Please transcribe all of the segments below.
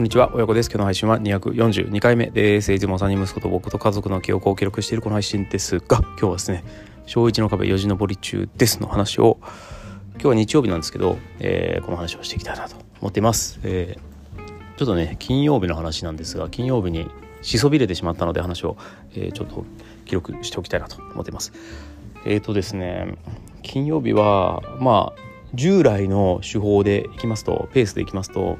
こんにちは。親子です。今日の配信は242回目です。いつも3人息子と僕と家族の記憶を記録しているこの配信ですが今日はですね小1の壁よじ登り中ですの話を今日は日曜日なんですけど、えー、この話をしていきたいなと思っています、えー、ちょっとね金曜日の話なんですが金曜日にしそびれてしまったので話を、えー、ちょっと記録しておきたいなと思っています。えっ、とですね金曜日はまあ従来の手法でいきますとペースでいきますと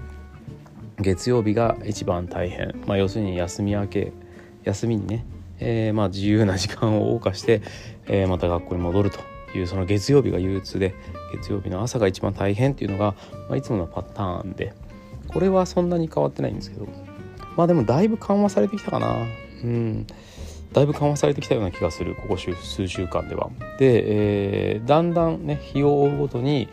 月曜日が一番大変、まあ、要するに休み明け休みにね、えー、まあ自由な時間を謳歌して、えー、また学校に戻るというその月曜日が憂鬱で月曜日の朝が一番大変っていうのが、まあ、いつものパターンでこれはそんなに変わってないんですけどまあでもだいぶ緩和されてきたかな。うん。だいぶ緩和されてきたような気がするここ数週間では。で、えー、だんだんね日を追うごとに、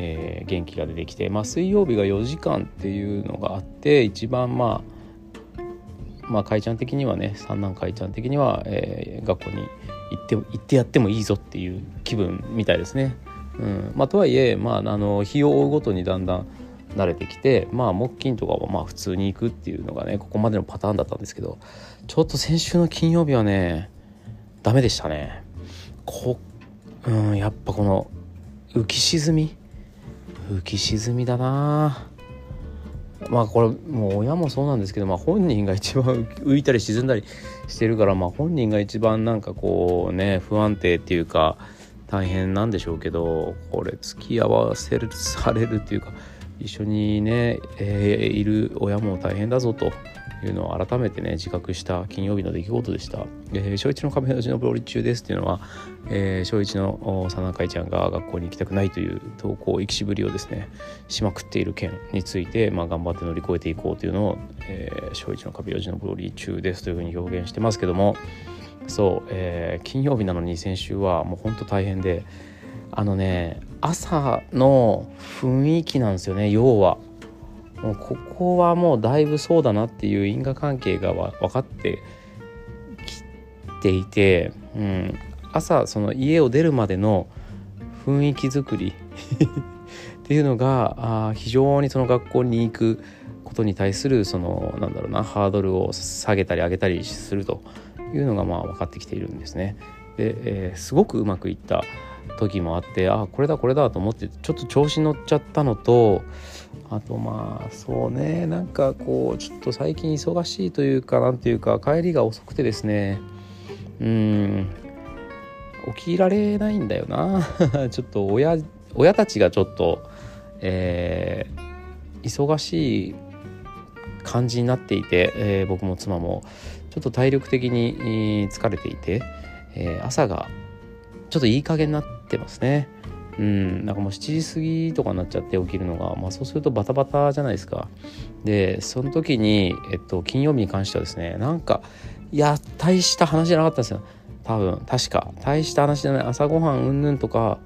えー、元気が出てきて、まあ、水曜日が4時間っていうのがあって一番まあまあかいちゃん的にはね三男かいちゃん的には、えー、学校に行って行ってやってもいいぞっていう気分みたいですね。うんまあ、とはいえ、まあ、あの日を追うごとにだんだん慣れてきてまあ木金とかはまあ普通に行くっていうのがねここまでのパターンだったんですけどちょっと先週の金曜日はねダメでしたねこうんやっぱこの浮き沈み浮き沈みだな。まあこれもう親もそうなんですけど、まあ、本人が一番浮いたり沈んだりしてるから、まあ、本人が一番なんかこうね不安定っていうか大変なんでしょうけどこれ付き合わせるされるっていうか一緒にね、えー、いる親も大変だぞと。いうのを改めてね自覚した金曜日の出来事でした。えー、小一の壁の字のブロリ中ですっていうのは、えー、小一の佐野海ちゃんが学校に行きたくないという投稿行きしぶりをですねしまくっている件について、まあ、頑張って乗り越えていこうというのを、えー、小一の壁の字のブロリ中ですというふうに表現してますけどもそう、えー、金曜日なのに先週はもうほんと大変であのね朝の雰囲気なんですよね要はもうここはもうだいぶそうだなっていう因果関係が分かってきていて、うん、朝その家を出るまでの雰囲気作り っていうのがあ非常にその学校に行くことに対するそのなんだろうなハードルを下げたり上げたりするというのがまあ分かってきているんですね。で、えー、すごくうまくいった時もあってああこれだこれだと思ってちょっと調子乗っちゃったのとあとまあそうねなんかこうちょっと最近忙しいというかなんていうか帰りが遅くてですねうん起きられないんだよな。ちょっと親親たちがちょっとえー、忙しい感じになっていて、えー、僕も妻もちょっと体力的に疲れていて、えー、朝がちょっといい加減になってますね。うん、なんかもう7時過ぎとかになっちゃって起きるのが、まあ、そうするとバタバタじゃないですか。でその時に、えっと、金曜日に関してはですねなんかいや大した話じゃなかったんですよ多分確か大した話じゃない朝ごはんうんぬんとか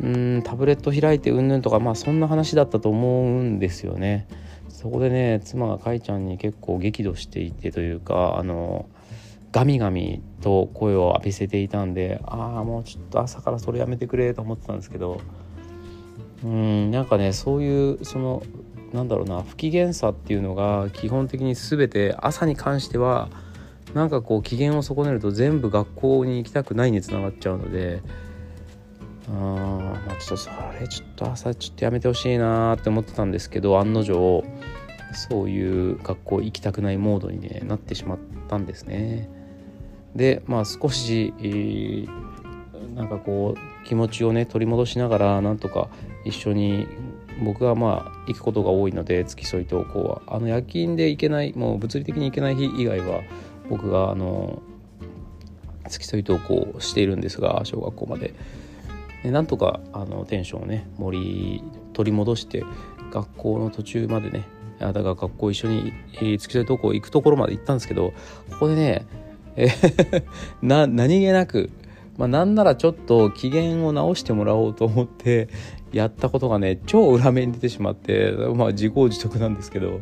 うんタブレット開いてうんぬんとかまあそんな話だったと思うんですよね。そこでね妻がかいちゃんに結構激怒していてというかあのガミガミと声を浴びせていたんでああもうちょっと朝からそれやめてくれと思ってたんですけどうんなんかねそういうそのなんだろうな不機嫌さっていうのが基本的に全て朝に関してはなんかこう機嫌を損ねると全部学校に行きたくないにつながっちゃうのであまあちょっとそれちょっと朝ちょっとやめてほしいなって思ってたんですけど案の定そういう学校行きたくないモードに、ね、なってしまったんですね。でまあ少し、えー、なんかこう気持ちをね取り戻しながらなんとか一緒に僕はまあ行くことが多いので付き添い投稿はあの夜勤で行けないもう物理的に行けない日以外は僕があの付き添い投稿をしているんですが小学校まで。でなんとかあのテンションをね盛り取り戻して学校の途中までねだから学校一緒に付き添い投稿行くところまで行ったんですけどここでねえ な何気なく、まあ、なんならちょっと機嫌を直してもらおうと思ってやったことがね超裏目に出てしまってまあ自業自得なんですけど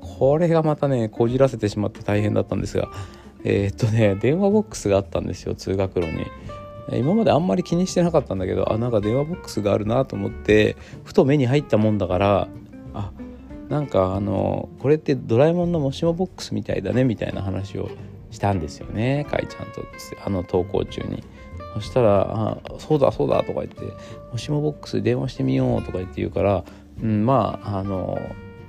これがまたねこじらせてしまって大変だったんですがえー、っとね電話ボックスがあったんですよ通学路に。今まであんまり気にしてなかったんだけどあなんか電話ボックスがあるなと思ってふと目に入ったもんだからあなんかあのこれってドラえもんのもしもボックスみたいだねみたいな話をしたんですよねかいちゃんとあの投稿中に。そしたら「あそうだそうだ」とか言って「もしもボックス電話してみよう」とか言って言うから、うん、まああの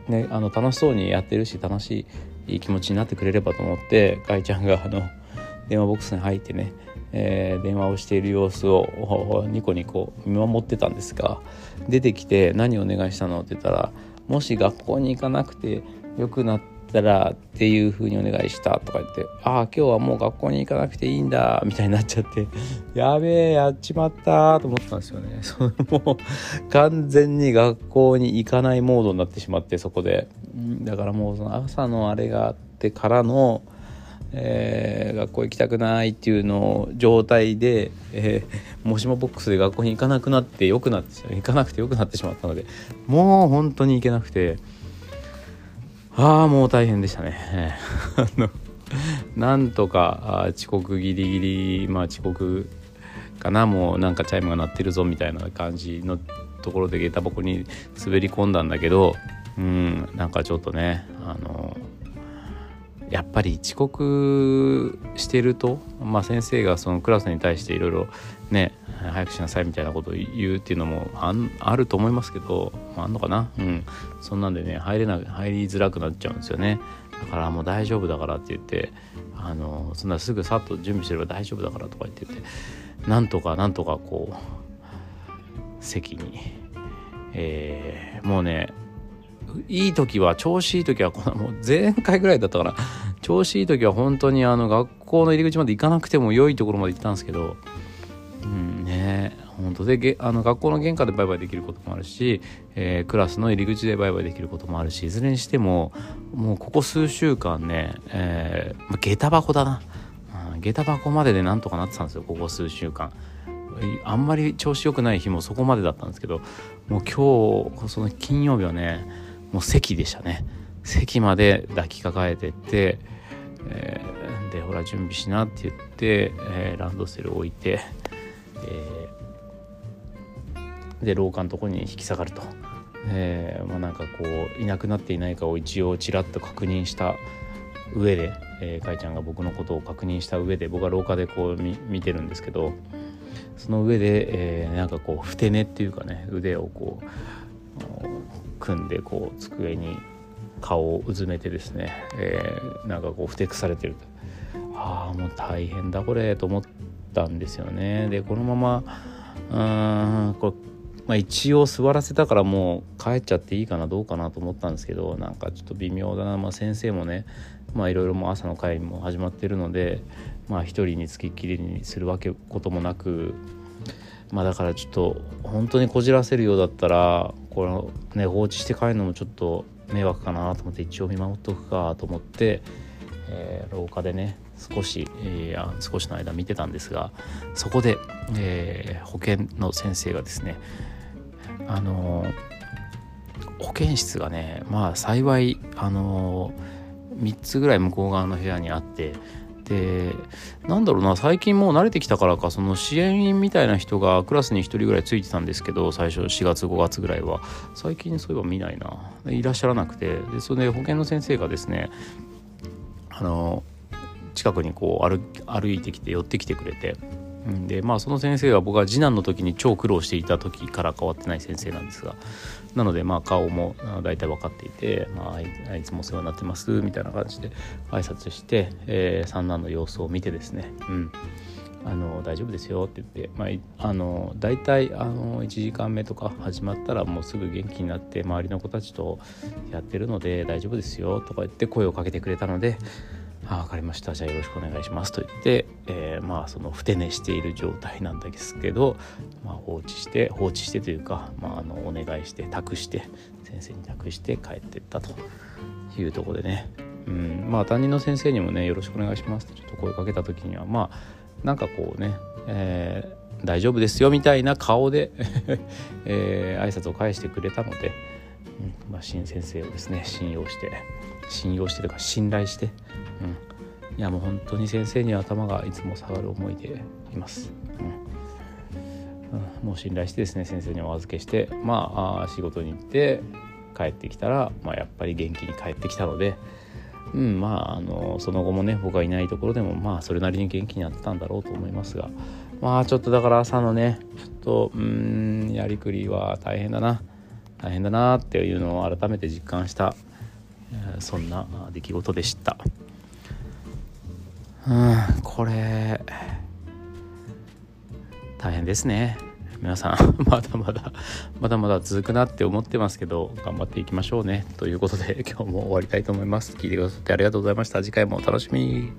ねあの楽しそうにやってるし楽しい気持ちになってくれればと思ってかいちゃんがあの電話ボックスに入ってね、えー、電話をしている様子をニコニコ見守ってたんですが出てきて「何お願いしたの?」って言ったら「もし学校に行かなくてよくなったらっていう風にお願いした」とか言って「ああ今日はもう学校に行かなくていいんだ」みたいになっちゃって「やべえやっちまった」と思ったんですよね。それもう完全に学校に行かないモードになってしまってそこでだからもうその朝のあれがあってからのえー、学校行きたくないっていうの状態で、えー、もしもボックスで学校に行かなくなってよくなって行かなくてよくなってしまったのでもう本当に行けなくてああもう大変でしたね。なんとか遅刻ギリギリまあ遅刻かなもうなんかチャイムが鳴ってるぞみたいな感じのところで下駄箱に滑り込んだんだけどうんなんかちょっとねあのやっぱり遅刻してると、まあ、先生がそのクラスに対していろいろね早くしなさいみたいなことを言うっていうのもあると思いますけど、まあ、あんのかな？うん。そんなんでね入れな入りづらくなっちゃうんですよね。だからもう大丈夫だからって言ってあのそんなすぐさっと準備すれば大丈夫だからとか言っててなんとかなんとかこう席に、えー、もうねいい時は調子いい時はこのもう前回ぐらいだったから調子いい時は本当にあの学校の入り口まで行かなくても良いところまで行ったんですけどうん。本当であの学校の玄関でバイバイできることもあるし、えー、クラスの入り口でバイバイできることもあるしいずれにしてももうここ数週間ね、えー、下駄箱だな、うん、下駄箱まででなんとかなってたんですよここ数週間。あんまり調子良くない日もそこまでだったんですけどもう今日その金曜日はねもう席でしたね席まで抱きかかえてって、えー、でほら準備しなって言って、えー、ランドセル置いて、えー、で廊下のとこに引き下がると、えーまあ、なんかこういなくなっていないかを一応ちらっと確認した上で、えー、かいちゃんが僕のことを確認した上で僕は廊下でこう見てるんですけどその上で、えー、なんかこうふて寝っていうかね腕をこう組んでこう机に顔をうずめてですね、えー、なんかこうふてくされてると。ああもう大変だこれと思ったんですよね。でこのままうんこれ、まあ、一応座らせたからもう帰っちゃっていいかなどうかなと思ったんですけどなんかちょっと微妙だな、まあ、先生もねまあいろいろも朝の会も始まってるのでまあ一人につきっきりにするわけこともなくまあだからちょっと本当にこじらせるようだったらこのね放置して帰るのもちょっと迷惑かなと思って一応見守っとくかと思って、えー、廊下でね少し、えー、少しの間見てたんですがそこで、えー、保健の先生がですねあの保健室がねまあ幸いあの3つぐらい向こう側の部屋にあってでなんだろうな最近もう慣れてきたからかその支援員みたいな人がクラスに1人ぐらいついてたんですけど最初4月5月ぐらいは。最近そういえば見ないな。いらっしゃらなくて。でそれで保健の先生がですねあの近くにこう歩歩いてきて寄ってきてくれてでまあその先生は僕は次男の時に超苦労していた時から変わってない先生なんですがなのでまあ顔も大体分かっていて、まあ、いつもお世話になってますみたいな感じで挨拶して、えー、三男の様子を見てですね、うん、あの大丈夫ですよって言って、まあ、あの大体あの1時間目とか始まったらもうすぐ元気になって周りの子たちとやってるので大丈夫ですよとか言って声をかけてくれたのであ分かりました。じゃあよろしくお願いします。と言って、えー、まあそのふて寝している状態なんですけど、まあ、放置して放置してというか、まあ、あのお願いして託して先生に託して帰ってったというとこでね、うん、まあ担任の先生にもねよろしくお願いしますってちょっと声かけた時にはまあなんかこうね、えー、大丈夫ですよみたいな顔で えー、挨拶を返してくれたので、うん。まあ、新先生をですね信用して信用してとか信頼して。うん、いやもう本当に先生に頭がいつも下がる思いでいます。うん、もう信頼してですね先生にお預けしてまあ仕事に行って、帰ってきたら、まあ、やっぱり元気に帰ってきたので、うんまあ、あのその後もね僕がいないところでもまあそれなりに元気になってたんだろうと思いますがまあちょっとだから朝のねちょっとうんやりくりは大変だな。大変だなっていうのを改めて実感した、そんな出来事でした。うんこれ大変ですね。皆さん まだまだまだまだ続くなって思ってますけど頑張っていきましょうね。ということで今日も終わりたいと思います。聞いてくださってありがとうございました。次回もお楽しみに。